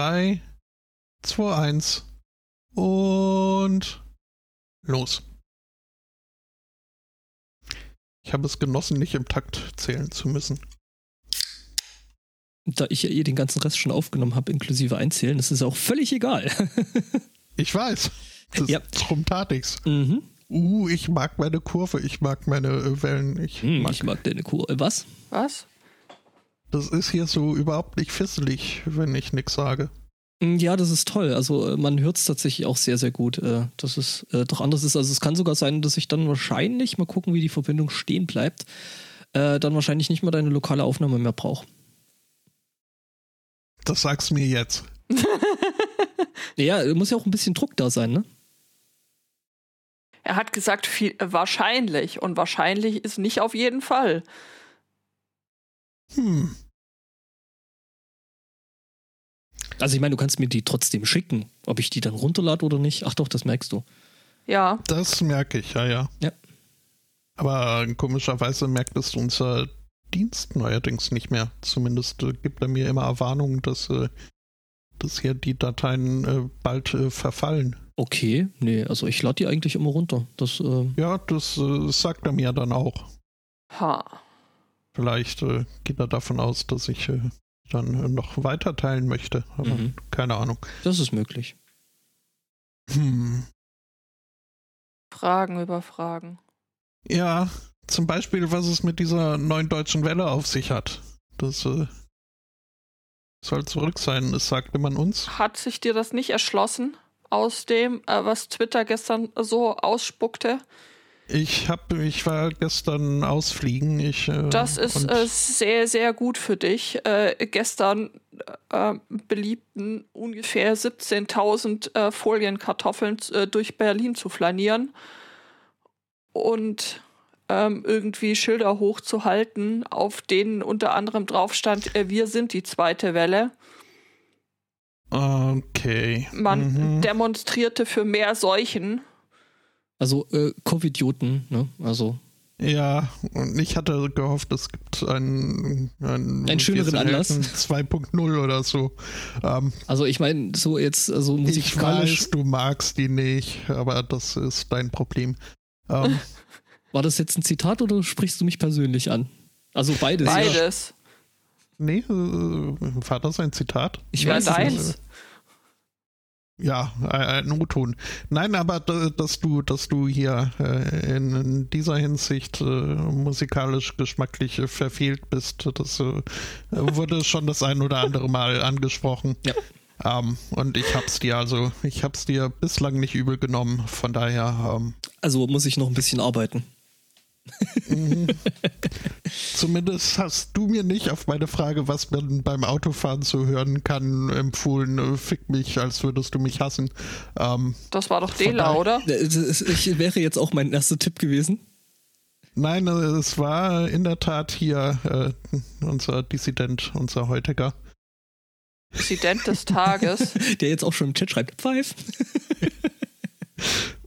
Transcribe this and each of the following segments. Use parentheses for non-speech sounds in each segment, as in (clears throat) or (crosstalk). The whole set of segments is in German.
3, 2, 1 und los. Ich habe es genossen, nicht im Takt zählen zu müssen. Da ich ja eh den ganzen Rest schon aufgenommen habe, inklusive Einzählen, ist es auch völlig egal. (laughs) ich weiß. Das, Ja. Drum tat ich's. mhm. Uh, ich mag meine Kurve, ich mag meine äh, Wellen. Ich Hm, mag ich mag deine Kur. äh, Was? Was? Das ist hier so überhaupt nicht fisselig, wenn ich nichts sage. Mm, Ja, das ist toll. Also äh, man hört es tatsächlich auch sehr, sehr gut. äh, Dass es äh, doch anders ist. Also es kann sogar sein, dass ich dann wahrscheinlich, mal gucken, wie die Verbindung stehen bleibt, äh, dann wahrscheinlich nicht mal deine lokale Aufnahme mehr brauche. Das sagst mir jetzt. (laughs) Ja, muss ja auch ein bisschen Druck da sein, ne? Er hat gesagt, viel, wahrscheinlich. Und wahrscheinlich ist nicht auf jeden Fall. Hm. Also ich meine, du kannst mir die trotzdem schicken. Ob ich die dann runterlade oder nicht, ach doch, das merkst du. Ja. Das merke ich, ja, ja. Ja. Aber komischerweise merkt es unser Dienst neuerdings nicht mehr. Zumindest äh, gibt er mir immer Warnungen, dass, äh, dass hier die Dateien äh, bald verfallen. Okay, nee, also ich lade die eigentlich immer runter. Das, äh, Ja, das äh, sagt er mir dann auch. Ha. Vielleicht äh, geht er davon aus, dass ich äh, dann äh, noch weiter teilen möchte. Aber Mhm. keine Ahnung. das ist möglich. Hm. Fragen über Fragen. Ja, zum Beispiel, was es mit dieser neuen deutschen Welle auf sich hat. Das äh, soll zurück sein, es sagte man uns. Hat sich dir das nicht erschlossen aus dem, äh, was Twitter gestern so ausspuckte? Ich hab, ich war gestern ausfliegen. Ich, äh, Das ist äh, sehr, sehr gut für dich. Äh, gestern äh, beliebten ungefähr 17.000 äh, Folienkartoffeln äh, durch Berlin zu flanieren und ähm, irgendwie Schilder hochzuhalten, auf denen unter anderem drauf stand, wir sind die zweite Welle. Okay. Man Mhm. demonstrierte für mehr Seuchen. Also äh, Covidioten, ne? Also Ja, und ich hatte gehofft, es gibt einen, einen, Einen schöneren Anlass. Helden 2.0 oder so. Ähm, Also ich meine, so jetzt, also ich musikalisch, weiß, du magst die nicht, aber das ist dein Problem. Ähm, (laughs) war das jetzt ein Zitat oder sprichst du mich persönlich an? Also beides. Beides. nee, äh, war das ein Zitat? Ich Ja, weiß es nicht. deins. Ja, ein ein O-Ton. Nein, aber da- dass du, dass du hier äh, in dieser Hinsicht äh, musikalisch geschmacklich äh, verfehlt bist, das äh, wurde schon das ein oder andere Mal angesprochen. Ja. Ähm, und ich hab's dir also, ich hab's dir bislang nicht übel genommen. Von daher, ähm, Also muss ich noch ein bisschen arbeiten. Mhm. zumindest hast du mir nicht auf meine Frage, was man beim Autofahren zu hören kann, empfohlen, äh, fick mich, als würdest du mich hassen. Ähm, Das war doch Dela, oder? Äh, das- Ich wäre jetzt auch mein erster Tipp gewesen. Nein, äh, es war in der Tat hier äh, unser Dissident, unser heutiger. Präsident des Tages. (laughs) Der jetzt auch schon im Chat schreibt, Pfeif.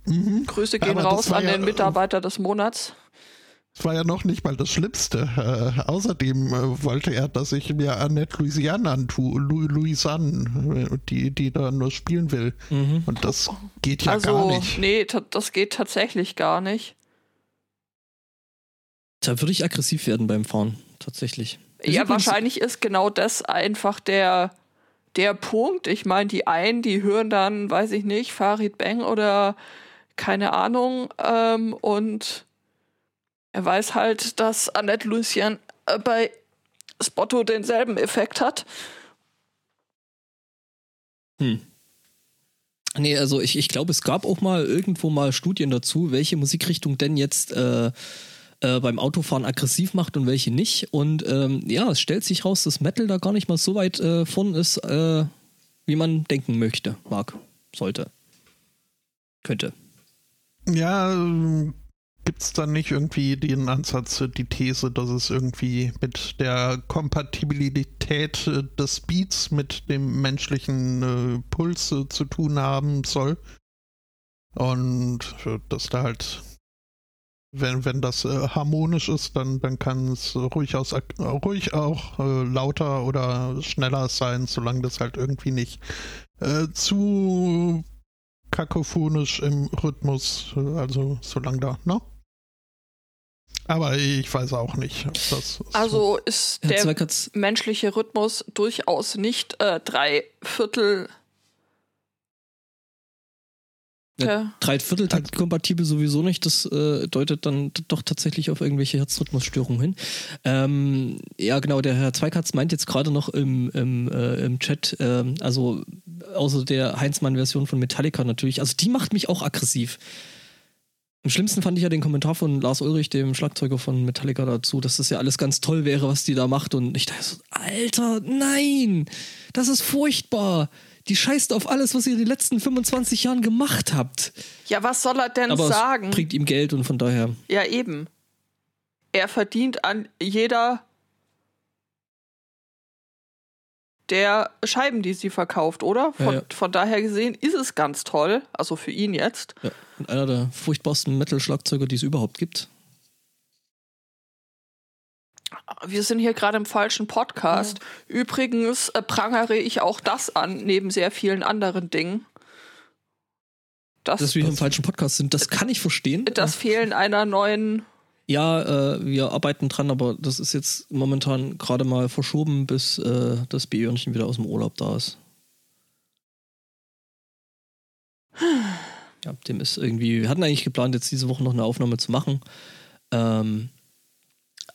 Mhm. Grüße gehen Aber raus an ja- den Mitarbeiter des Monats. Das war ja noch nicht mal das Schlimmste. Äh, außerdem äh, wollte er, dass ich mir Annette Louisiane antue, Lou Louisanne, äh, die, die da nur spielen will. Mhm. Und das geht ja also, gar nicht. nee, das geht tatsächlich gar nicht. Da würde ich aggressiv werden beim Fahren, tatsächlich. Ist ja, wahrscheinlich ist genau das einfach der, der Punkt. Ich meine, die einen, die hören dann, weiß ich nicht, Farid Bang oder keine Ahnung. Ähm, und er weiß halt, dass Annette Lucien äh, bei Spotto denselben Effekt hat. Hm. Nee, also ich, ich glaube, es gab auch mal irgendwo mal Studien dazu, welche Musikrichtung denn jetzt äh, äh, beim Autofahren aggressiv macht und welche nicht. Und ähm, ja, es stellt sich raus, dass Metal da gar nicht mal so weit äh, vorn ist, äh, wie man denken möchte, mag, sollte, könnte. Ja, ähm, gibt's dann nicht irgendwie den Ansatz, die These, dass es irgendwie mit der Kompatibilität äh, des Beats mit dem menschlichen äh, Puls äh, zu tun haben soll? Und äh, dass da halt wenn, wenn das äh, harmonisch ist, dann, dann kann es ruhig, ruhig auch äh, lauter oder schneller sein, solange das halt irgendwie nicht zu kakophonisch im Rhythmus, also solange da, ne? Aber ich weiß auch nicht. Das also ist der menschliche Rhythmus durchaus nicht äh, drei Viertel ja. Dreivierteltakt kompatibel sowieso nicht. Das äh, deutet dann doch tatsächlich auf irgendwelche Herzrhythmusstörungen hin. Ähm, ja, genau, der Herr Zweikatz meint jetzt gerade noch im, im, äh, im Chat, äh, also außer der Heinzmann-Version von Metallica natürlich, also die macht mich auch aggressiv. Am schlimmsten fand ich ja den Kommentar von Lars Ulrich, dem Schlagzeuger von Metallica, dazu, dass das ja alles ganz toll wäre, was die da macht. Und ich dachte so, Alter, nein, das ist furchtbar die scheißt auf alles, was ihr in den letzten 25 Jahren gemacht habt. Ja, was soll er denn Aber sagen? Es bringt ihm Geld und von daher. Ja, eben. Er verdient an jeder der Scheiben, die sie verkauft, oder? Von, ja, ja. von daher gesehen ist es ganz toll. Also für ihn jetzt. Ja, und einer der furchtbarsten Metal-Schlagzeuger, die es überhaupt gibt. Wir sind hier gerade im falschen Podcast. Ja. Übrigens äh, prangere ich auch das an, neben sehr vielen anderen Dingen. Das, Dass wir hier im falschen Podcast sind, das kann ich verstehen. Das Fehlen einer neuen. Ja, äh, wir arbeiten dran, aber das ist jetzt momentan gerade mal verschoben, bis äh, das Björnchen wieder aus dem Urlaub da ist. Ja, dem ist irgendwie. Wir hatten eigentlich geplant, jetzt diese Woche noch eine Aufnahme zu machen. Ähm,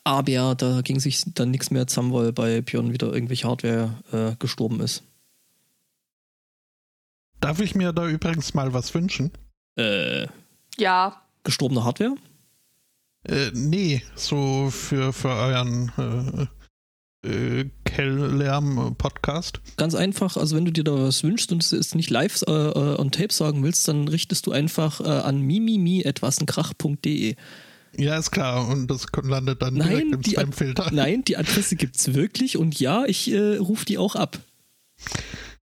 aber da ging sich dann nichts mehr zusammen, weil bei Björn wieder irgendwelche Hardware äh, gestorben ist. Darf ich mir da übrigens mal was wünschen? Äh. Ja. Gestorbene Hardware? Äh, nee, so für, für euren äh, äh, Kell-Lärm-Podcast. Ganz einfach, also wenn du dir da was wünschst und es ist nicht live äh, äh on tape sagen willst, dann richtest du einfach äh, an mimimi.etwasenkrach.de. Ja, ist klar. Und das landet dann nein, direkt im Spam-Filter. Nein, die Adresse gibt es wirklich und ja, ich äh, rufe die auch ab.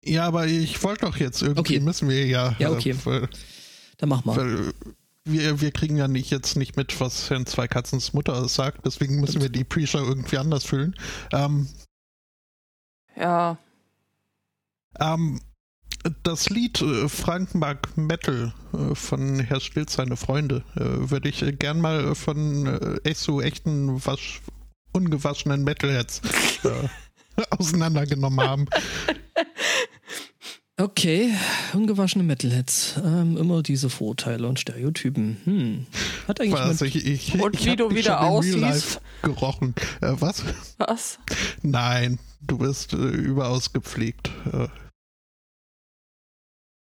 Ja, aber ich wollte doch jetzt irgendwie okay. müssen wir ja. Ja, okay. Äh, dann mach mal. Weil wir, wir kriegen ja nicht jetzt nicht mit, was Herrn Zweikatzens Mutter sagt, deswegen müssen wir die Pre-Show irgendwie anders füllen. Ähm, ja. Ähm, das Lied äh, Frank Mark Metal äh, von Herr Stilz, seine Freunde, äh, würde ich gern mal von echt so echten, wasch, ungewaschenen Metalheads (laughs) auseinandergenommen haben. (laughs) Okay, ungewaschene Metalheads. Ähm, immer diese Vorurteile und stereotypen. Hm. Hat eigentlich was, ich, ich, Und ich wie du wieder aussiehst. Gerochen. Äh, was? Was? Nein, du bist äh, überaus gepflegt. Äh,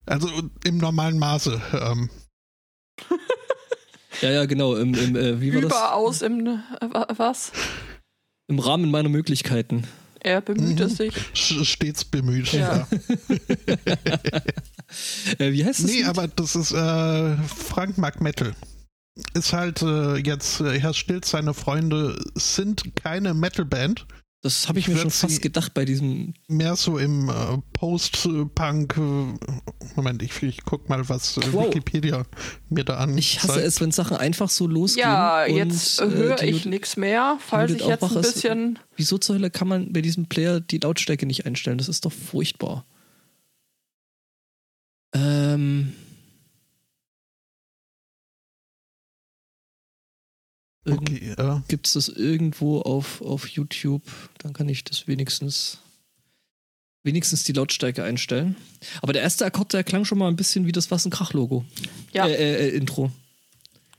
also im normalen Maße. Ähm. (laughs) ja, ja, genau. Im, im, äh, wie war Überaus das? im äh, was? Im Rahmen meiner Möglichkeiten. Er bemühte mhm. sich. Stets bemüht, ja. ja. (laughs) äh, wie heißt das? Nee, Lied? aber das ist äh, Frank Mark Metal. Ist halt äh, jetzt, äh, Herr Stilz, seine Freunde sind keine Metalband. Das habe ich mir schon fast gedacht bei diesem. Mehr so im äh, Post-Punk. Äh, Moment, ich, ich guck mal, was äh, wow. Wikipedia mir da an. Ich hasse es, wenn Sachen einfach so losgehen. Ja, jetzt äh, höre ich nichts mehr, falls ich jetzt ein bisschen. Ist, wieso zur Hölle kann man bei diesem Player die Lautstärke nicht einstellen? Das ist doch furchtbar. Ähm. Okay, ja. Gibt es das irgendwo auf, auf YouTube? Dann kann ich das wenigstens wenigstens die Lautstärke einstellen. Aber der erste Akkord, der klang schon mal ein bisschen wie das Was ein Krach-Logo. Ja. Äh, äh, äh, Intro.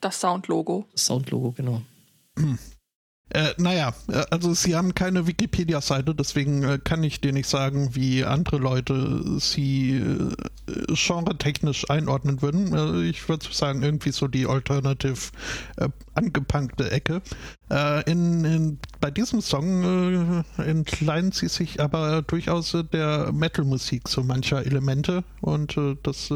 Das Sound-Logo. Das Sound-Logo, genau. Äh, naja, äh, also sie haben keine Wikipedia-Seite, deswegen äh, kann ich dir nicht sagen, wie andere Leute sie äh, genre-technisch einordnen würden. Äh, ich würde sagen, irgendwie so die alternative äh, angepunkte Ecke. In, in, bei diesem Song entleihen sie sich aber durchaus der Metal-Musik so mancher Elemente und das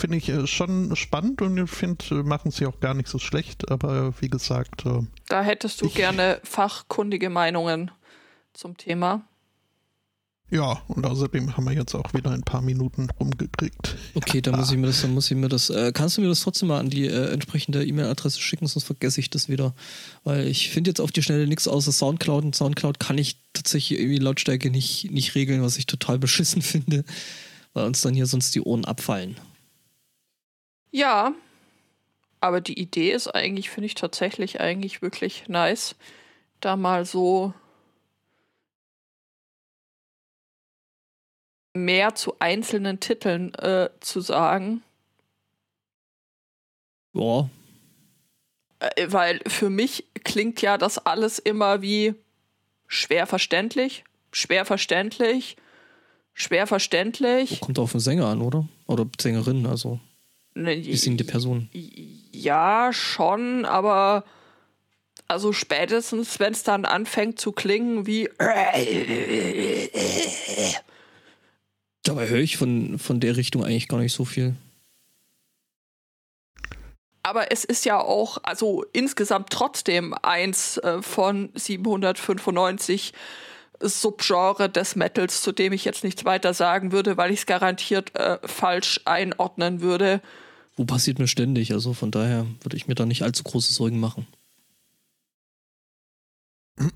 finde ich äh, schon spannend und ich finde, äh, machen sie auch gar nicht so schlecht, aber wie gesagt. Äh, da hättest du ich, gerne fachkundige Meinungen zum Thema. Ja, und außerdem haben wir jetzt auch wieder ein paar Minuten rumgekriegt. Okay, dann muss ich mir das, dann muss ich mir das, äh, kannst du mir das trotzdem mal an die äh, entsprechende E-Mail-Adresse schicken, sonst vergesse ich das wieder. Weil ich finde jetzt auf die Schnelle nichts außer Soundcloud und Soundcloud kann ich tatsächlich irgendwie Lautstärke nicht, nicht regeln, was ich total (laughs) beschissen finde, weil uns dann hier sonst die Ohren abfallen. Ja, aber die Idee ist eigentlich, finde ich tatsächlich eigentlich wirklich nice, da mal so mehr zu einzelnen Titeln äh, zu sagen. Ja. Äh, weil für mich klingt ja das alles immer wie schwer verständlich, schwer verständlich, schwer verständlich. Kommt auf den Sänger an, oder? Oder Sängerin, also. Ne, singt die Person? Ja, schon, aber also spätestens, wenn es dann anfängt zu klingen wie Dabei höre ich von, von der Richtung eigentlich gar nicht so viel. aber es ist ja auch, also insgesamt trotzdem eins äh, von 795 Subgenre des Metals, zu dem ich jetzt nichts weiter sagen würde, weil ich es garantiert äh, falsch einordnen würde. Wo passiert mir ständig, also von daher würde ich mir da nicht allzu große Sorgen machen. (clears throat)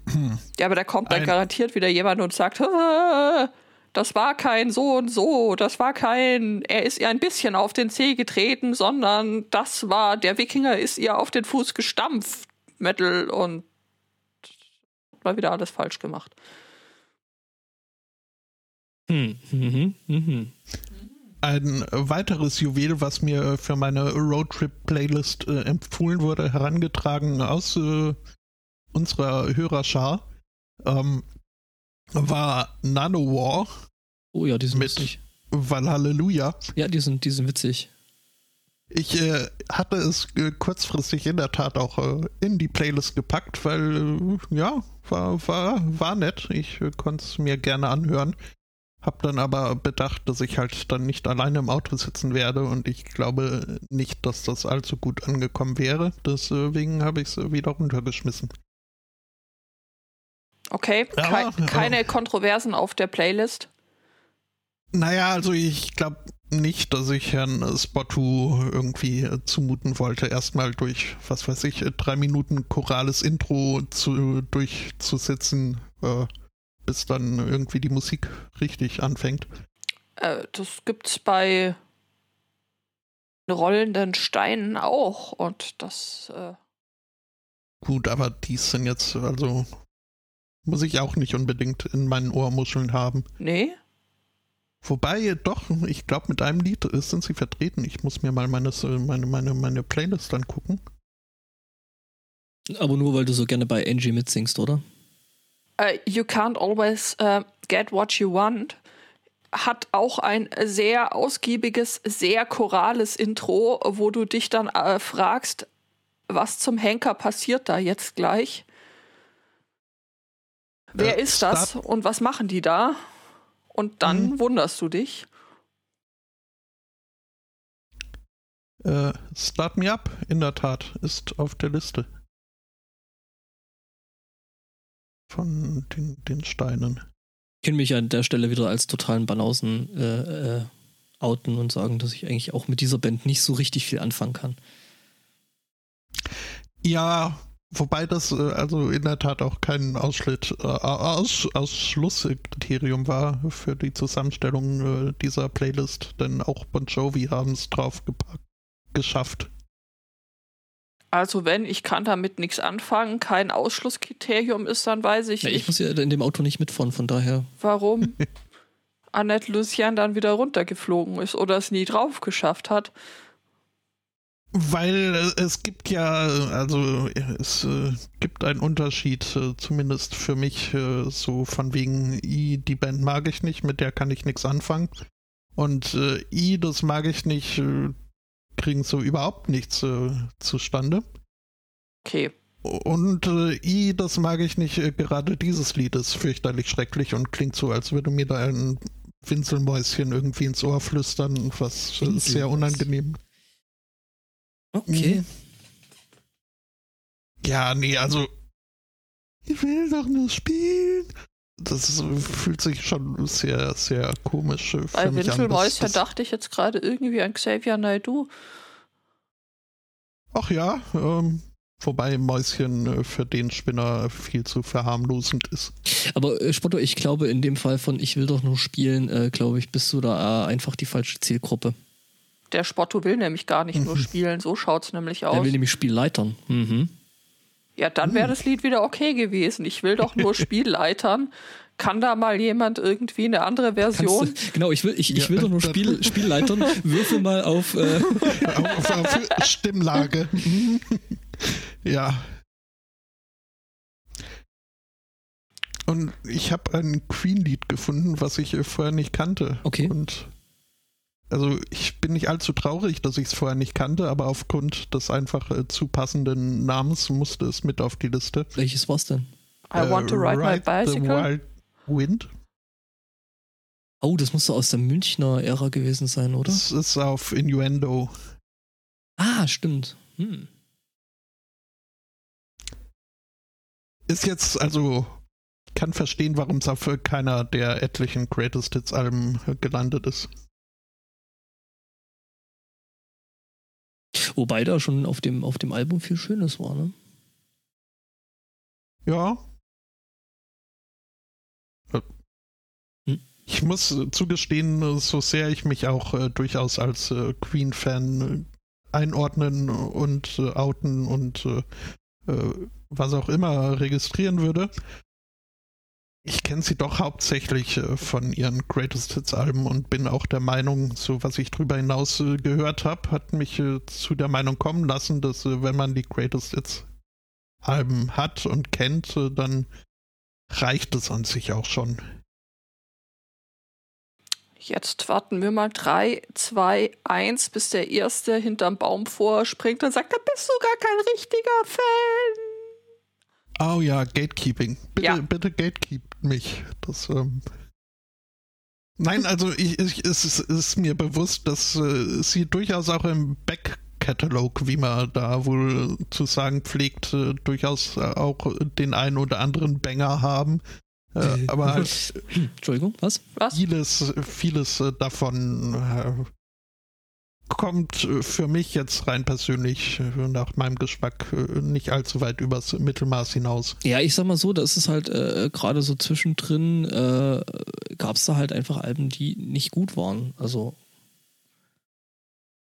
Ja, aber da kommt dann Ein- garantiert wieder jemand und sagt, "Ah, das war kein so und so, das war kein, er ist ihr ein bisschen auf den Zeh getreten, sondern das war, der Wikinger ist ihr auf den Fuß gestampft, Metal und mal wieder alles falsch gemacht. Hm, mhm, mhm. Ein weiteres Juwel, was mir für meine Roadtrip-Playlist äh, empfohlen wurde, herangetragen aus äh, unserer Hörerschar, ähm, war Nanowar, Oh ja, die sind Mit- witzig. Valhalleluja. Ja, die sind, die sind witzig. Ich äh, hatte es äh, kurzfristig in der Tat auch äh, in die Playlist gepackt, weil äh, ja, war, war, war nett. Ich äh, konnte es mir gerne anhören. Hab dann aber bedacht, dass ich halt dann nicht alleine im Auto sitzen werde und ich glaube nicht, dass das allzu gut angekommen wäre. Deswegen habe ich es wieder runtergeschmissen. Okay, kei ja. keine Kontroversen auf der Playlist. Naja, also ich glaube nicht, dass ich Herrn Spottu irgendwie äh, zumuten wollte, erstmal durch, was weiß ich, äh, drei Minuten chorales Intro zu, durchzusitzen, äh, bis dann irgendwie die Musik richtig anfängt. Äh, das gibt's bei rollenden Steinen auch und das äh, Gut, aber die sind jetzt, also muss ich auch nicht unbedingt in meinen Ohrmuscheln haben. nee. Wobei, doch, ich glaube, mit einem Lied äh, sind sie vertreten. Ich muss mir mal meine, meine, meine, meine Playlist angucken. Aber nur, weil du so gerne bei Angie mitsingst, oder? Äh, You Can't Always äh, Get What You Want hat auch ein sehr ausgiebiges, sehr chorales Intro, wo du dich dann äh, fragst, was zum Henker passiert da jetzt gleich? Wer Äh, ist das Start- und was machen die da? Und dann Mhm. wunderst du dich. Äh, Start Me Up, in der Tat, ist auf der Liste. Von den, den Steinen. Ich kann mich an der Stelle wieder als totalen Banausen äh, äh, outen und sagen, dass ich eigentlich auch mit dieser Band nicht so richtig viel anfangen kann. Ja, wobei das äh, also in der Tat auch kein Ausschnitt, äh, Aus, Ausschlusskriterium war für die Zusammenstellung äh, dieser Playlist, denn auch Bon Jovi haben es drauf gepackt, geschafft. Also wenn ich kann damit nichts anfangen, kein Ausschlusskriterium ist, dann weiß ich Ja, ich nicht, muss ja in dem Auto nicht mitfahren, von daher. warum (laughs) Annette Lucian dann wieder runtergeflogen ist oder es nie drauf geschafft hat. Weil äh, es gibt ja, also es äh, gibt einen Unterschied, äh, zumindest für mich, äh, so von wegen I, die Band mag ich nicht, mit der kann ich nichts anfangen. Und äh, I, das mag ich nicht, äh, kriegen so überhaupt nichts äh, zustande. Okay. Und äh, I, das mag ich nicht, äh, gerade dieses Lied ist fürchterlich schrecklich und klingt so, als würde mir da ein Winselmäuschen irgendwie ins Ohr flüstern, was äh, sehr unangenehm Okay. Ja, nee, also. Ich will doch nur spielen das fühlt sich schon sehr, sehr komisch für Bei mich an. Winkelmäuschen dachte ich jetzt gerade irgendwie an Xavier Naidoo. Ach ja, ähm, wobei Mäuschen äh, für den Spinner viel zu verharmlosend ist. Aber äh, Spotto, ich glaube, in dem Fall von Ich will doch nur spielen, äh, glaube ich, bist du da äh, einfach die falsche Zielgruppe. Der Spotto will nämlich gar nicht nur spielen, so schaut es nämlich aus. Er will nämlich Spielleitern. Mhm. Ja, dann wäre das Lied wieder okay gewesen. Ich will doch nur (laughs) Spielleitern. Kann da mal jemand irgendwie eine andere Version? Du, genau, ich will, ich, ich will doch nur Spiel, (laughs) Spielleitern. Würfel mal auf, äh (laughs) auf, auf Stimmlage. ja. Und ich habe ein Queen-Lied gefunden, was ich vorher nicht kannte. Okay. Und also ich bin nicht allzu traurig, dass ich es vorher nicht kannte, aber aufgrund des einfach äh, zu passenden Namens musste es mit auf die Liste. Welches war's denn? I äh, want to ride, ride my bicycle. The Wild Wind. Oh, das musste aus der Münchner Ära gewesen sein, oder? Das ist auf Innuendo. Ah, stimmt. Hm. Ist jetzt, also, kann verstehen, warum es auf keiner der etlichen Greatest Hits Alben gelandet ist. Wobei da schon auf dem, auf dem Album viel Schönes war, ne? Ja. Hm. Ich muss zugestehen, so sehr ich mich auch äh, durchaus als äh, Queen-Fan äh, einordnen und äh, outen und äh, äh, was auch immer registrieren würde, ich kenne sie doch hauptsächlich äh, von ihren Greatest Hits Alben und bin auch der Meinung, so was ich drüber hinaus äh, gehört habe, hat mich äh, zu der Meinung kommen lassen, dass wenn man die Greatest Hits Alben hat und kennt, dann reicht es an sich auch schon. Jetzt warten wir mal 3, 2, 1, bis der Erste hinterm Baum vorspringt und sagt, da bist du gar kein richtiger Fan. Oh ja, Gatekeeping. Bitte, ja. bitte gatekeep mich. Das, ähm Nein, also ich, ich, es ist, ist, mir bewusst, dass äh, sie durchaus auch im Back-Catalog, wie man da wohl zu sagen pflegt, äh, durchaus auch den einen oder anderen Banger haben. Äh, aber halt Entschuldigung, was? was? Vieles, vieles äh, davon äh, kommt äh, für mich jetzt rein persönlich äh, nach meinem Geschmack äh, nicht allzu weit übers Mittelmaß hinaus. Ja, ich sag mal so, das ist halt äh, gerade so zwischendrin äh, gab es da halt einfach Alben, die nicht gut waren. Also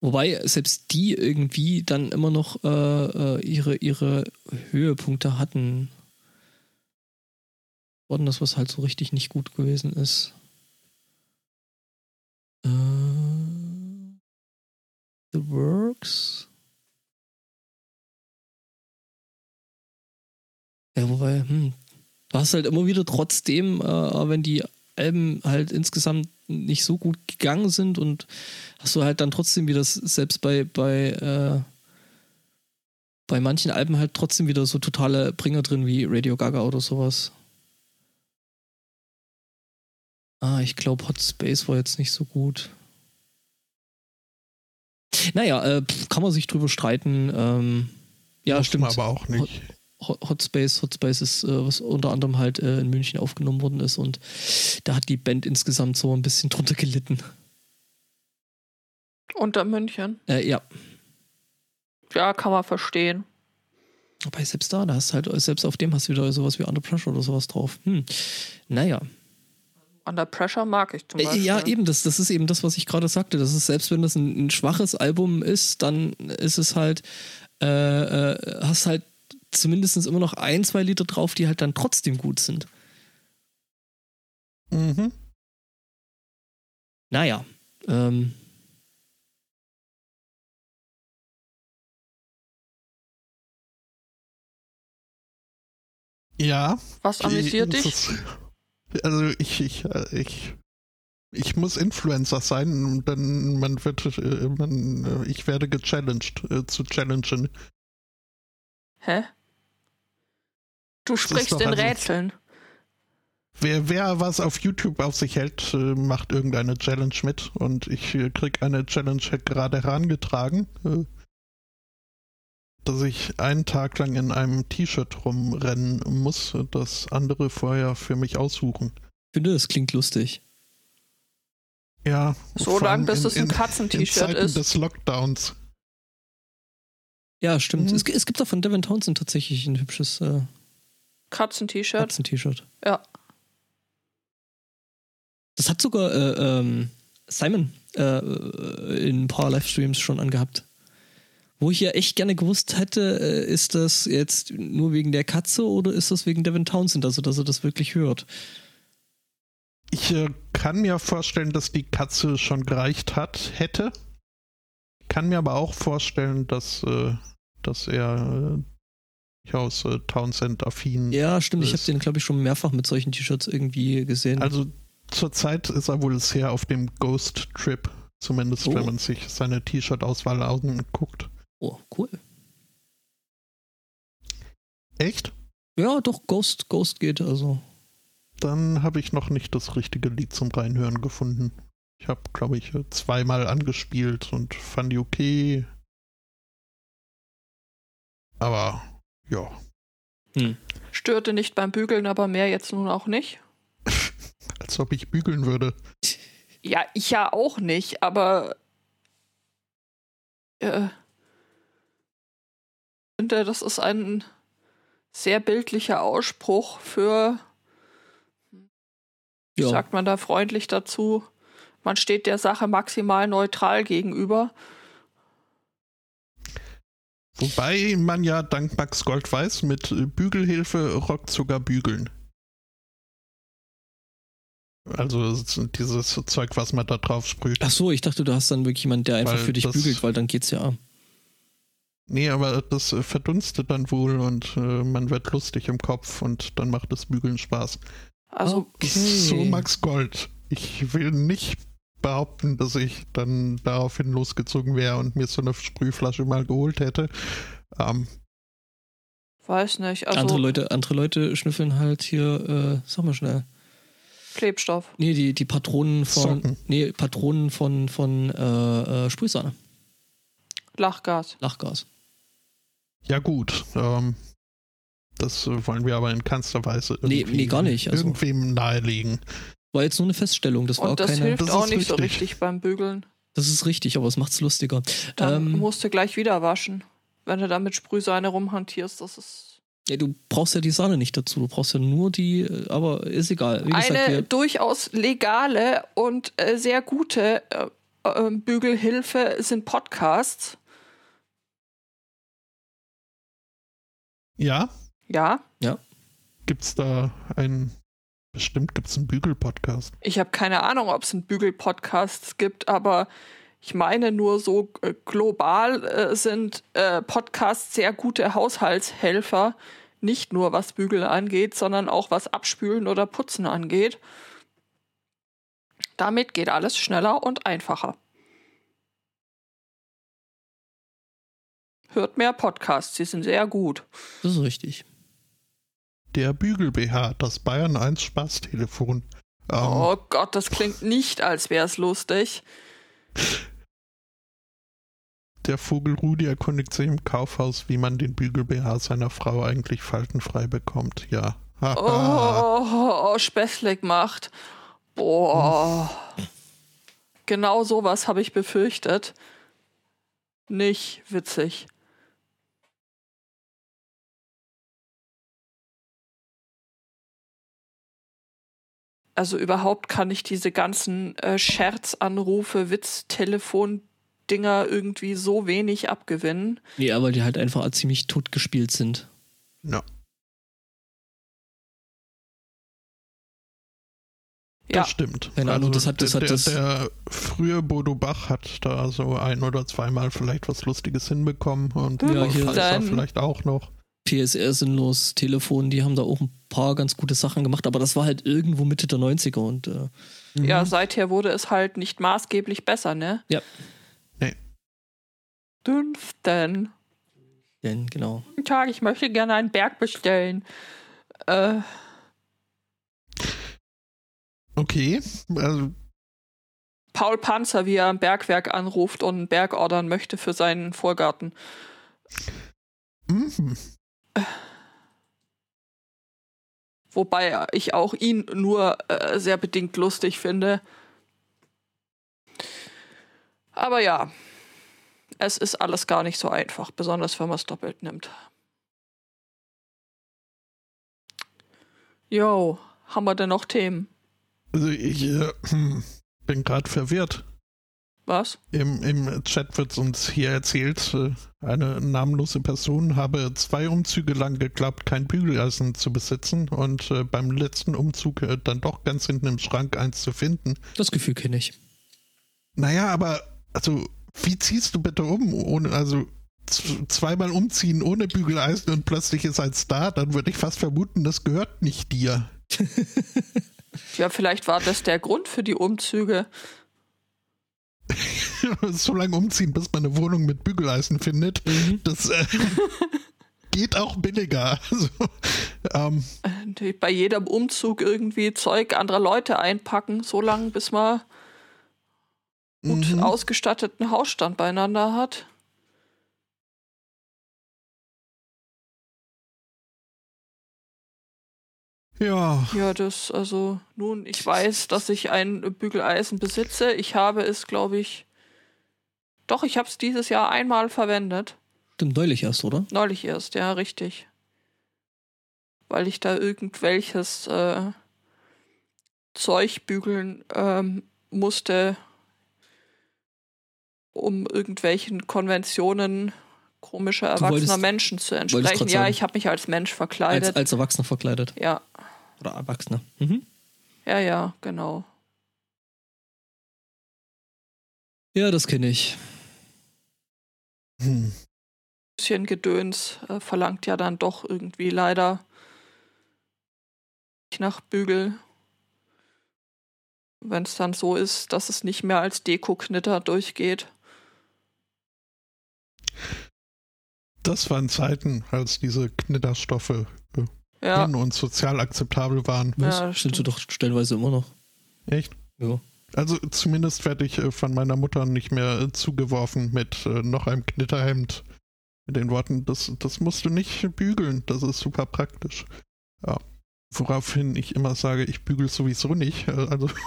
wobei selbst die irgendwie dann immer noch äh, ihre ihre Höhepunkte hatten. Und das was halt so richtig nicht gut gewesen ist. Äh The Works. Ja, wobei, hm, du hast halt immer wieder trotzdem, äh, wenn die Alben halt insgesamt nicht so gut gegangen sind und hast du halt dann trotzdem wieder, selbst bei, bei, äh, bei manchen Alben halt trotzdem wieder so totale Bringer drin wie Radio Gaga oder sowas. Ah, ich glaube Hot Space war jetzt nicht so gut. Naja, äh, kann man sich drüber streiten. Ähm, ja, Muss stimmt. aber auch nicht. Hot, Space, Hot Space ist, äh, was unter anderem halt äh, in München aufgenommen worden ist und da hat die Band insgesamt so ein bisschen drunter gelitten. Unter München? Äh, ja. Ja, kann man verstehen. Aber selbst da, da hast halt, selbst auf dem hast du wieder sowas wie Under Pressure oder sowas drauf. Hm. Naja. Under Pressure mag ich zum äh, Beispiel. Ja, eben, das, das ist eben das, was ich gerade sagte. Das ist, selbst wenn das ein, ein schwaches Album ist, dann ist es halt, äh, äh, hast halt zumindest immer noch ein, zwei Lieder drauf, die halt dann trotzdem gut sind. Mhm. Naja. Ähm. Ja. Was amüsiert dich? Also ich, ich, ich, ich muss Influencer sein, denn man wird, äh, man, äh, ich werde gechallenged äh, zu challengen. Hä? Du sprichst in also, Rätseln. Wer, wer was auf YouTube auf sich hält, macht irgendeine Challenge mit und ich krieg eine Challenge gerade herangetragen. Dass ich einen Tag lang in einem T-Shirt rumrennen muss, das andere vorher für mich aussuchen. Ich finde, das klingt lustig. Ja. So lange, bis es ein Katzen-T-Shirt ist. des Lockdowns. Ja, stimmt. Mhm. Es, es, gibt auch von Devin Townsend tatsächlich ein hübsches äh, Katzen-T-Shirt. Katzen-T-Shirt. Ja. Das hat sogar äh, ähm, Simon äh, in ein paar Livestreams schon angehabt. Wo ich ja echt gerne gewusst hätte, äh, ist das jetzt nur wegen der Katze oder ist das wegen Devin Townsend, also dass er das wirklich hört? Ich äh, kann mir vorstellen, dass die Katze schon gereicht hat, hätte. Kann mir aber auch vorstellen, dass, äh, dass er äh, durchaus äh, Townsend-affin Ja, stimmt. Ist. Ich habe den, glaube ich, schon mehrfach mit solchen T-Shirts irgendwie gesehen. Also zurzeit ist er wohl sehr auf dem Ghost-Trip. Zumindest, oh. wenn man sich seine T-Shirt-Auswahl anguckt. Oh, cool. Echt? Ja, doch, Ghost, Ghost geht also. Dann habe ich noch nicht das richtige Lied zum Reinhören gefunden. Ich habe, glaube ich, zweimal angespielt und fand die okay. Aber ja. Hm. Störte nicht beim Bügeln, aber mehr jetzt nun auch nicht. (laughs) Als ob ich bügeln würde. Ja, ich ja auch nicht, aber äh, finde, das ist ein sehr bildlicher Ausspruch für, wie ja. sagt man da freundlich dazu, man steht der Sache maximal neutral gegenüber. Wobei man ja dank Max Gold weiß, mit Bügelhilfe rockt sogar Bügeln. Also dieses Zeug, was man da drauf sprüht. Ach so, ich dachte, du hast dann wirklich jemanden, der einfach weil für dich bügelt, weil dann geht's ja. Nee, aber das verdunstet dann wohl und äh, man wird lustig im Kopf und dann macht das Bügeln Spaß. Also okay. so Max Gold. Ich will nicht behaupten, dass ich dann daraufhin losgezogen wäre und mir so eine Sprühflasche mal geholt hätte. Ähm, Weiß nicht. Also andere, Leute, andere Leute schnüffeln halt hier, äh, sag mal schnell. Klebstoff. Nee, die, die Patronen von. Socken. Nee, Patronen von, von äh, äh, Sprühsahne. Lachgas. Lachgas. Ja, gut. Ähm, das wollen wir aber in keinster Weise nee, nee, gar nicht. Also, irgendwem nahelegen. War jetzt nur eine Feststellung. Das war Und das keine, hilft das auch nicht richtig. so richtig beim Bügeln. Das ist richtig, aber es macht's lustiger. Dann ähm, musst du gleich wieder waschen. Wenn du da mit Sprühsahne rumhantierst, das ist. Ja, du brauchst ja die Sahne nicht dazu, du brauchst ja nur die, äh, aber ist egal. Wie gesagt, Eine durchaus legale und äh, sehr gute äh, äh, Bügelhilfe sind Podcasts. Ja? Ja? Ja. Gibt's da einen Bestimmt gibt es einen Bügel-Podcast. Ich habe keine Ahnung, ob es einen Bügel-Podcast gibt, aber ich meine nur so äh, global äh, sind äh, Podcasts sehr gute Haushaltshelfer. Nicht nur was Bügeln angeht, sondern auch was Abspülen oder Putzen angeht. Damit geht alles schneller und einfacher. Hört mehr Podcasts, sie sind sehr gut. Das ist richtig. Der Bügel BH, das Bayern 1 Spaßtelefon. Ähm, oh Gott, das klingt nicht, als wäre es lustig. Der Vogel Rudi erkundigt sich im Kaufhaus, wie man den Bügel BH seiner Frau eigentlich faltenfrei bekommt. Ja. oh, oh, oh, Späßlig macht. Boah. Genau sowas habe ich befürchtet. Nicht witzig. Also überhaupt kann ich diese ganzen äh, Scherzanrufe, Witz-Telefon-Dinger irgendwie so wenig abgewinnen. Ja, weil die halt einfach ziemlich tot gespielt sind. Ja. Das ja. stimmt. Keine Ahnung, also das hat, das der, hat das. Der frühe Bodo Bach hat da so ein oder zweimal vielleicht was Lustiges hinbekommen und ja, hier vielleicht auch noch. PSR sinnlos, Telefon, die haben da auch ein paar ganz gute Sachen gemacht, aber das war halt irgendwo Mitte der 90er und äh, Ja, mhm. seither wurde es halt nicht maßgeblich besser, ne? Ja. Nee. Dünften. Denn, genau. Guten Tag, ich möchte gerne einen Berg bestellen. Äh. Okay, also Paul Panzer, wie er am Bergwerk anruft und einen Berg ordern möchte für seinen Vorgarten. Hm. Wobei ich auch ihn nur äh, sehr bedingt lustig finde. Aber ja, es ist alles gar nicht so einfach, besonders wenn man es doppelt nimmt. Jo, haben wir denn noch Themen? Also ich äh, (clears throat) bin gerade verwirrt. Was? Im, Im Chat wird uns hier erzählt, äh, eine namenlose Person habe zwei Umzüge lang geglaubt, kein Bügeleisen zu besitzen und äh, beim letzten Umzug äh, dann doch ganz hinten im Schrank eins zu finden. Das Gefühl kenne ich. Naja, aber also wie ziehst du bitte um? Ohne, also zweimal umziehen ohne Bügeleisen und plötzlich ist eins da, dann würde ich fast vermuten, das gehört nicht dir. (laughs) ja, vielleicht war das der Grund für die Umzüge. (laughs) so lange umziehen, bis man eine Wohnung mit Bügeleisen findet. Mhm. Das äh, (laughs) geht auch billiger. Also, ähm, Bei jedem Umzug irgendwie Zeug anderer Leute einpacken, so lange, bis man gut mhm. ausgestatteten Hausstand beieinander hat. Ja. Ja, das, also, nun, ich weiß, dass ich ein Bügeleisen besitze. Ich habe es, glaube ich. Doch, ich habe es dieses Jahr einmal verwendet. Stimmt, neulich erst, oder? Neulich erst, ja, richtig. Weil ich da irgendwelches äh, Zeug bügeln ähm, musste, um irgendwelchen Konventionen komischer erwachsener wolltest, Menschen zu entsprechen. Ja, ich habe mich als Mensch verkleidet. Als, als Erwachsener verkleidet. Ja. Oder Erwachsener. Mhm. Ja, ja, genau. Ja, das kenne ich. Hm. Bisschen Gedöns äh, verlangt ja dann doch irgendwie leider nach Bügel. Wenn es dann so ist, dass es nicht mehr als Deko-Knitter durchgeht. Das waren Zeiten, als diese Knitterstoffe ja. und sozial akzeptabel waren. Ja, sind sie doch stellenweise immer noch. Echt? Ja. Also zumindest werde ich äh, von meiner Mutter nicht mehr äh, zugeworfen mit äh, noch einem Knitterhemd. Mit den Worten, das, das musst du nicht bügeln, das ist super praktisch. Ja. Woraufhin ich immer sage, ich bügel sowieso nicht. Also. (laughs)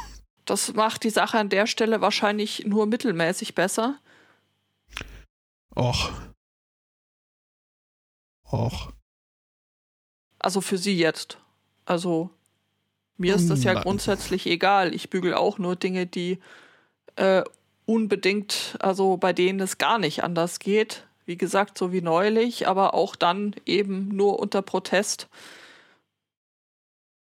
Das macht die Sache an der Stelle wahrscheinlich nur mittelmäßig besser. Och. Och. Also für sie jetzt. Also mir ist das ja grundsätzlich egal. Ich bügel auch nur Dinge, die äh, unbedingt, also bei denen es gar nicht anders geht. Wie gesagt, so wie neulich, aber auch dann eben nur unter Protest.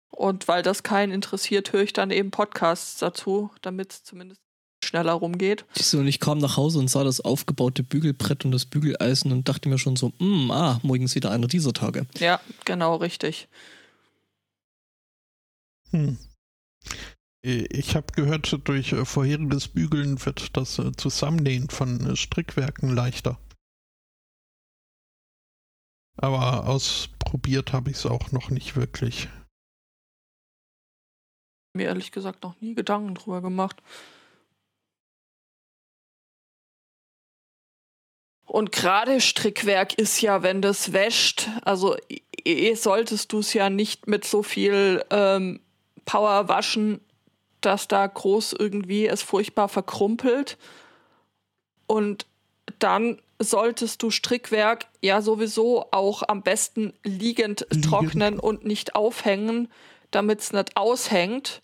Und weil das keinen interessiert, höre ich dann eben Podcasts dazu, damit es zumindest schneller rumgeht. und ich kam nach Hause und sah das aufgebaute Bügelbrett und das Bügeleisen und dachte mir schon so, mm, ah, morgen ist wieder einer dieser Tage. Ja, genau, richtig. Hm. Ich habe gehört, durch äh, vorheriges Bügeln wird das äh, Zusammennähen von äh, Strickwerken leichter. Aber ausprobiert habe ich es auch noch nicht wirklich. Mir ehrlich gesagt noch nie Gedanken drüber gemacht. Und gerade Strickwerk ist ja, wenn das wäscht, also eh solltest du es ja nicht mit so viel ähm, Power waschen, dass da groß irgendwie es furchtbar verkrumpelt. Und dann solltest du Strickwerk ja sowieso auch am besten liegend, liegend. trocknen und nicht aufhängen, damit es nicht aushängt.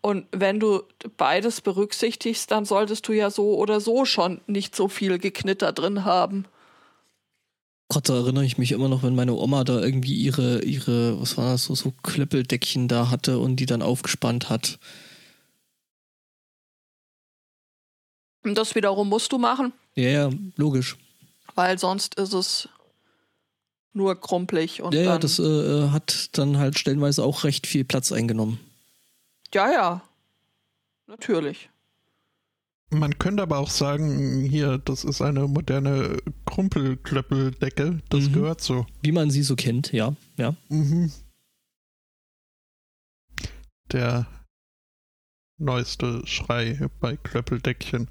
Und wenn du beides berücksichtigst, dann solltest du ja so oder so schon nicht so viel Geknitter drin haben. Gott, da erinnere ich mich immer noch, wenn meine Oma da irgendwie ihre, ihre, was war das, so, so Klöppeldeckchen da hatte und die dann aufgespannt hat. Und das wiederum musst du machen? Ja, ja, logisch. Weil sonst ist es nur krumpelig. Und ja, ja, das äh, hat dann halt stellenweise auch recht viel Platz eingenommen. Ja, ja. Natürlich. Man könnte aber auch sagen, hier, das ist eine moderne Krumpelklöppeldecke, das mhm. gehört so. Wie man sie so kennt, ja, ja. Mhm. Der neueste Schrei bei Klöppeldeckchen.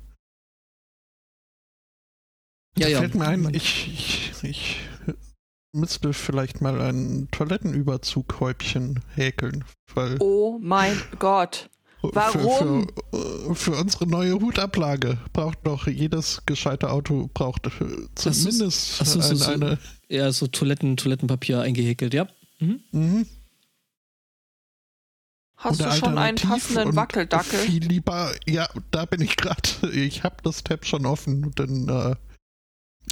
Ja, da ja. fällt mir ein, ich, ich, ich müsste vielleicht mal ein Toilettenüberzughäubchen häkeln. Weil Oh mein Gott. Warum? Für, für, für unsere neue Hutablage braucht doch jedes gescheite Auto braucht äh, zumindest ach so, so, ein, so. eine. Ja, so Toiletten, Toilettenpapier eingehäkelt, ja. Mhm. Mhm. Hast Oder du schon einen passenden Wackeldackel? Viel lieber, ja, da bin ich gerade. Ich habe das Tab schon offen, denn äh,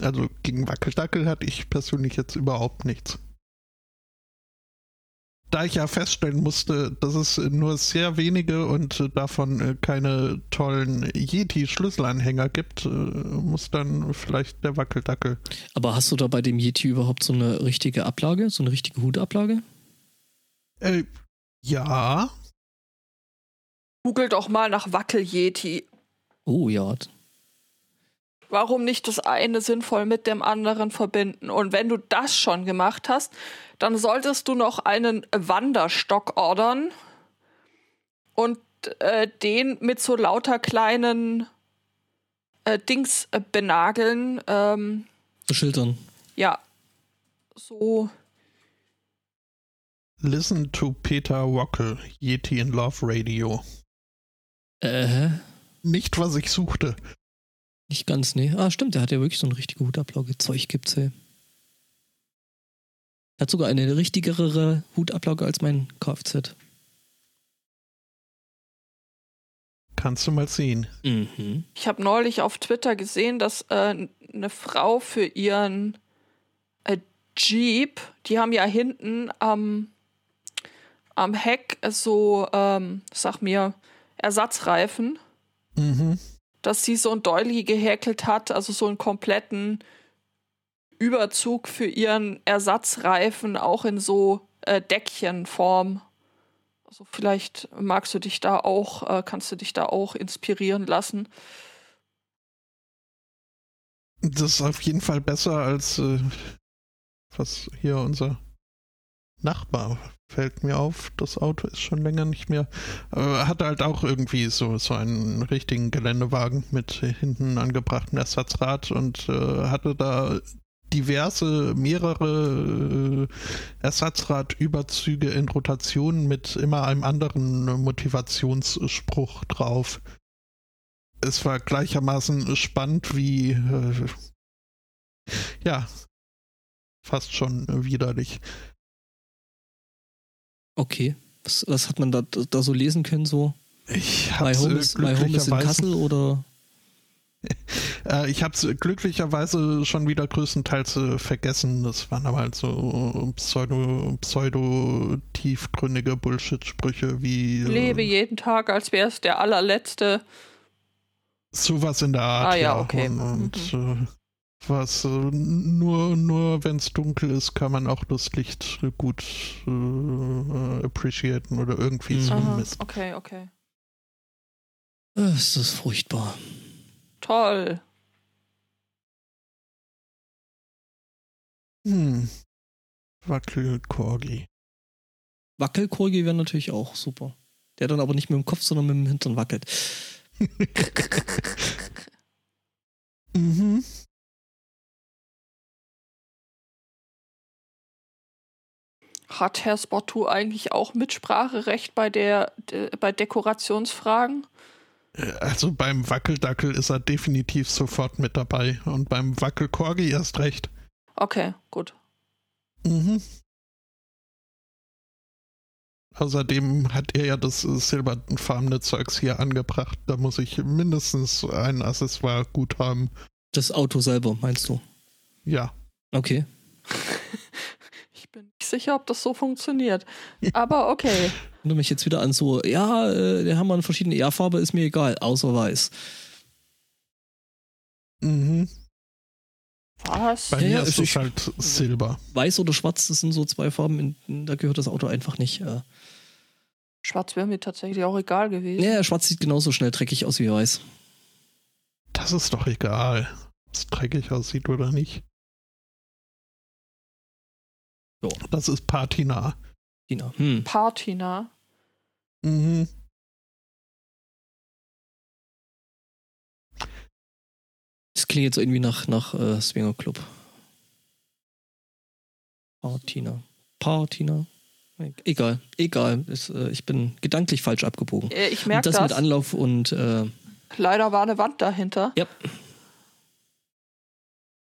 also gegen Wackeldackel hatte ich persönlich jetzt überhaupt nichts. Da ich ja feststellen musste, dass es nur sehr wenige und davon äh, keine tollen Yeti-Schlüsselanhänger gibt, äh, muss dann vielleicht der Wackeldackel. Aber hast du da bei dem Yeti überhaupt so eine richtige Ablage, so eine richtige Hutablage? Äh, ja, Google doch mal nach Wackel-Yeti. Oh ja. Warum nicht das eine sinnvoll mit dem anderen verbinden? Und wenn du das schon gemacht hast, dann solltest du noch einen Wanderstock ordern und äh, den mit so lauter kleinen äh, Dings äh, benageln. Ähm, So Schildern. ja, so. listen to Peter Wackel, Yeti in Love Radio. Äh, Nicht, was ich suchte. Nicht ganz, nee. Ah, stimmt, der hat ja wirklich so eine richtige Hutablage. Zeug gibt's, ey. Hat sogar eine richtigere Hutablage als mein Kfz. Kannst du mal sehen. Mhm. Ich habe neulich auf Twitter gesehen, dass äh, eine Frau für ihren äh, Jeep, die haben ja hinten am, am Heck so, ähm, sag mir, Ersatzreifen, Mhm. Dass sie so ein Doily gehäkelt hat, also so einen kompletten Überzug für ihren Ersatzreifen, auch in so äh, Deckchenform. Also vielleicht magst du dich da auch, äh, kannst du dich da auch inspirieren lassen. Das ist auf jeden Fall besser als äh, was hier unser Nachbar fällt mir auf. Das Auto ist schon länger nicht mehr. Aber hat halt auch irgendwie so, so einen richtigen Geländewagen mit hinten angebrachtem Ersatzrad und äh, hatte da diverse, mehrere äh, Ersatzradüberzüge in Rotation mit immer einem anderen Motivationsspruch drauf. Es war gleichermaßen spannend wie äh, ja, fast schon widerlich. Okay. Was, was hat man da, da so lesen können, so? Ich My hab's Home, äh, is, my home is in Kassel oder? (laughs) äh, ich hab's glücklicherweise schon wieder größtenteils äh, vergessen. Das waren aber halt so pseudo, pseudo tiefgründige Bullshit-Sprüche wie äh, Lebe jeden Tag, als wäre es der allerletzte. sowas in der Art. Ah, ja, okay. Und, und äh, was äh, nur, nur wenn es dunkel ist, kann man auch das Licht gut äh, appreciaten oder irgendwie Mhm. so Aha, Mist. okay, okay. Äh, ist das furchtbar. Toll. Hm. Wackelkorgi. Wackelkorgi wäre natürlich auch super. Der dann aber nicht mit dem Kopf, sondern mit dem Hintern wackelt. (laughs) mhm. Hat Herr Spottu eigentlich auch Mitspracherecht bei der, de, bei Dekorationsfragen? Also beim Wackeldackel ist er definitiv sofort mit dabei und beim Wackelkorgi erst recht. Okay, gut. Mhm. Außerdem hat er ja das äh, silberfarbene Zeugs hier angebracht. Da muss ich mindestens ein Accessoire gut haben. Das Auto selber, meinst du? Ja. Okay. (laughs) Ich bin nicht sicher, ob das so funktioniert. Aber okay. (laughs) Wenn du mich jetzt wieder an so, ja, äh, der haben wir eine verschiedene ja, Farbe, ist mir egal, außer weiß. Mhm. Was? Bei mir ja, ist ist es halt Silber. Weiß oder schwarz, das sind so zwei Farben, in, da gehört das Auto einfach nicht. Äh. Schwarz wäre mir tatsächlich auch egal gewesen. Ja, schwarz sieht genauso schnell dreckig aus wie weiß. Das ist doch egal, ob es dreckig aussieht oder nicht. So. Das ist Patina. Tina. Hm. Patina. Mhm. Das klingt jetzt irgendwie nach, nach äh, Swinger Club. Partina. Partina. Egal, egal. Ist, äh, ich bin gedanklich falsch abgebogen. Äh, Ich merke das, das. mit Anlauf und äh, Leider war eine Wand dahinter. ja,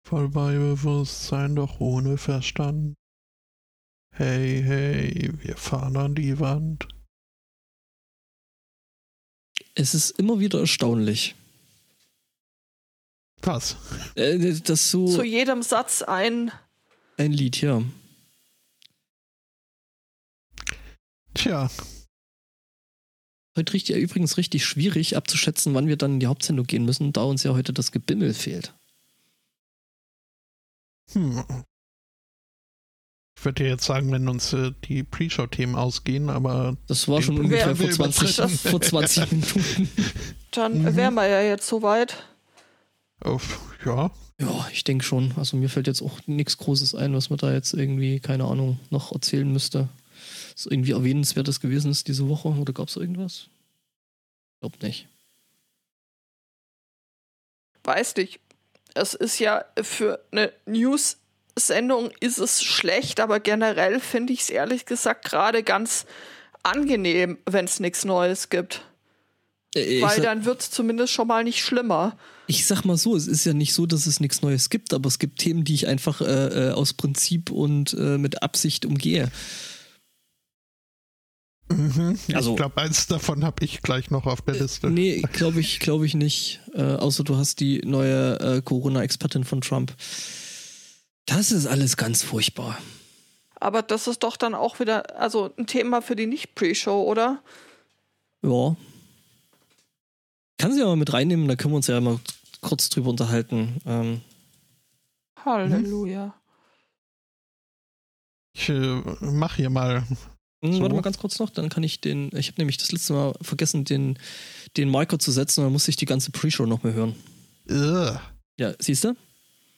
Voll bei Bewusstsein, doch ohne Verstand. Hey, hey, wir fahren an die Wand. es ist immer wieder erstaunlich, Was? äh, dass so Zu jedem Satz ein. ein Lied, ja. Tja, Heute richtig, übrigens richtig schwierig abzuschätzen, wann wir dann in die Hauptsendung gehen müssen, da uns ja heute das Gebimmel fehlt. hm. Ich würde jetzt sagen, wenn uns äh, die Pre-Show-Themen ausgehen, aber Das war schon ungefähr vor wir 20, überschritten. vor 20 (laughs) Minuten. Dann Mhm. wären wir ja jetzt soweit. auf, ja, Ja, ich denke schon. Also mir fällt jetzt auch nichts Großes ein, was man da jetzt irgendwie, keine Ahnung, noch erzählen müsste. So irgendwie erwähnenswertes gewesen ist diese Woche. Oder gab es irgendwas? Glaub nicht. Weiß nicht. Es ist ja für eine News-Sendung ist es schlecht, aber generell finde ich es ehrlich gesagt gerade ganz angenehm, wenn es nichts Neues gibt. Äh, Ich Weil sag, dann wird es zumindest schon mal nicht schlimmer. ich sag mal so, es ist ja nicht so, dass es nichts Neues gibt, aber es gibt Themen, die ich einfach äh, äh, aus Prinzip und äh, mit Absicht umgehe. mhm. Also- ich glaube, eins davon habe ich gleich noch auf der Liste. Nee, glaube ich, glaube ich nicht. Äh, außer du hast die neue äh, Corona-Expertin von Trump. Das ist alles ganz furchtbar. Aber das ist doch dann auch wieder also ein Thema für die Nicht-Pre-Show, oder? Ja. Kann sie ja mal mit reinnehmen, da können wir uns ja mal kurz drüber unterhalten. Ähm, Halleluja. Ich äh, mach hier mal. hm, So. Warte mal ganz kurz noch, dann kann ich den. Ich habe nämlich das letzte Mal vergessen, den, den Marker zu setzen, dann muss ich die ganze Pre-Show noch mal hören. Äh. Ja, siehst du?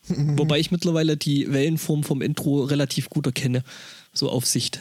Wobei ich mittlerweile die Wellenform vom Intro relativ gut erkenne. So auf Sicht.